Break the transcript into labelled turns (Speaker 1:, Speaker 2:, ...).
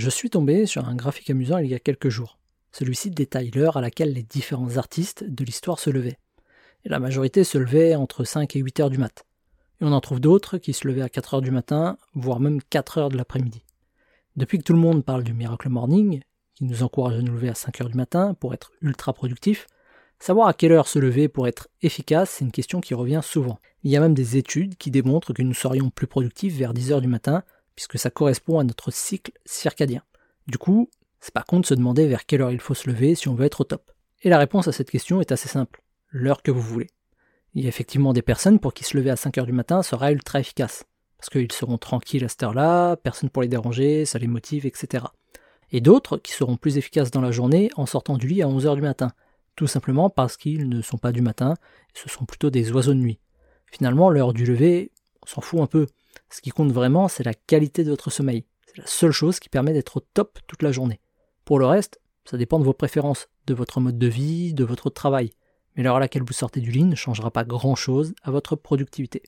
Speaker 1: Je suis tombé sur un graphique amusant il y a quelques jours. Celui-ci détaille l'heure à laquelle les différents artistes de l'histoire se levaient. La majorité se levait entre 5 et 8 heures du mat. Et on en trouve d'autres qui se levaient à 4 heures du matin, voire même 4 heures de l'après-midi. Depuis que tout le monde parle du Miracle Morning, qui nous encourage à nous lever à 5 heures du matin pour être ultra productif, savoir à quelle heure se lever pour être efficace, c'est une question qui revient souvent. Il y a même des études qui démontrent que nous serions plus productifs vers 10 heures du matin, puisque ça correspond à notre cycle circadien. Du coup, c'est pas con de se demander vers quelle heure il faut se lever si on veut être au top. Et la réponse à cette question est assez simple, l'heure que vous voulez. Il y a effectivement des personnes pour qui se lever à 5 heures du matin sera ultra efficace, parce qu'ils seront tranquilles à cette heure-là, personne pour les déranger, ça les motive, etc. Et d'autres qui seront plus efficaces dans la journée en sortant du lit à 11 heures du matin, tout simplement parce qu'ils ne sont pas du matin, ce sont plutôt des oiseaux de nuit. Finalement, l'heure du lever, on s'en fout un peu. Ce qui compte vraiment, c'est la qualité de votre sommeil. C'est la seule chose qui permet d'être au top toute la journée. Pour le reste, ça dépend de vos préférences, de votre mode de vie, de votre travail. Mais l'heure à laquelle vous sortez du lit ne changera pas grand-chose à votre productivité.